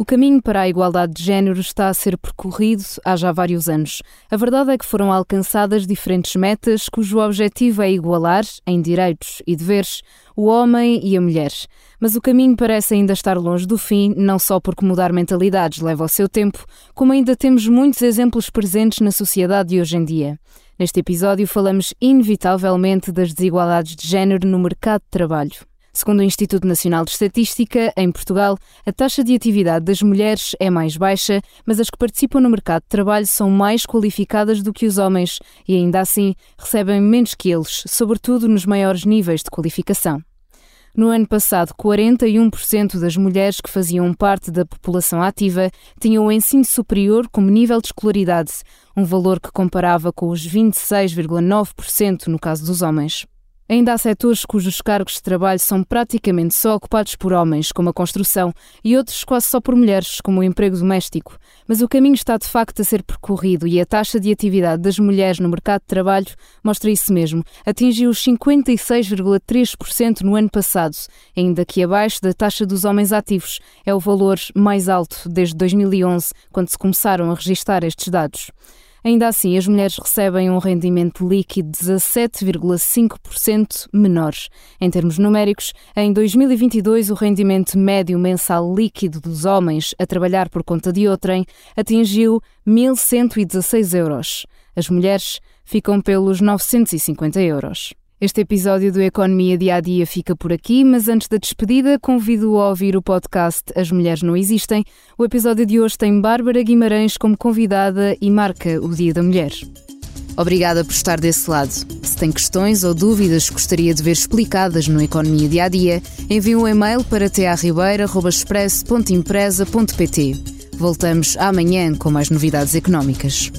O caminho para a igualdade de género está a ser percorrido há já vários anos. A verdade é que foram alcançadas diferentes metas cujo objetivo é igualar, em direitos e deveres, o homem e a mulher. Mas o caminho parece ainda estar longe do fim, não só porque mudar mentalidades leva o seu tempo, como ainda temos muitos exemplos presentes na sociedade de hoje em dia. Neste episódio falamos inevitavelmente das desigualdades de género no mercado de trabalho. Segundo o Instituto Nacional de Estatística, em Portugal, a taxa de atividade das mulheres é mais baixa, mas as que participam no mercado de trabalho são mais qualificadas do que os homens e, ainda assim, recebem menos que eles, sobretudo nos maiores níveis de qualificação. No ano passado, 41% das mulheres que faziam parte da população ativa tinham o ensino superior como nível de escolaridade, um valor que comparava com os 26,9% no caso dos homens. Ainda há setores cujos cargos de trabalho são praticamente só ocupados por homens, como a construção, e outros quase só por mulheres, como o emprego doméstico. Mas o caminho está de facto a ser percorrido e a taxa de atividade das mulheres no mercado de trabalho mostra isso mesmo. Atingiu os 56,3% no ano passado, ainda que abaixo da taxa dos homens ativos. É o valor mais alto desde 2011, quando se começaram a registar estes dados. Ainda assim, as mulheres recebem um rendimento líquido 17,5% menor. Em termos numéricos, em 2022 o rendimento médio mensal líquido dos homens a trabalhar por conta de outrem atingiu 1.116 euros. As mulheres ficam pelos 950 euros. Este episódio do Economia Dia a Dia fica por aqui, mas antes da despedida, convido a ouvir o podcast As Mulheres Não Existem. O episódio de hoje tem Bárbara Guimarães como convidada e marca o Dia da Mulher. Obrigada por estar desse lado. Se tem questões ou dúvidas que gostaria de ver explicadas no Economia Dia a Dia, envie um e-mail para tearribeira.express.empresa.pt. Voltamos amanhã com mais novidades económicas.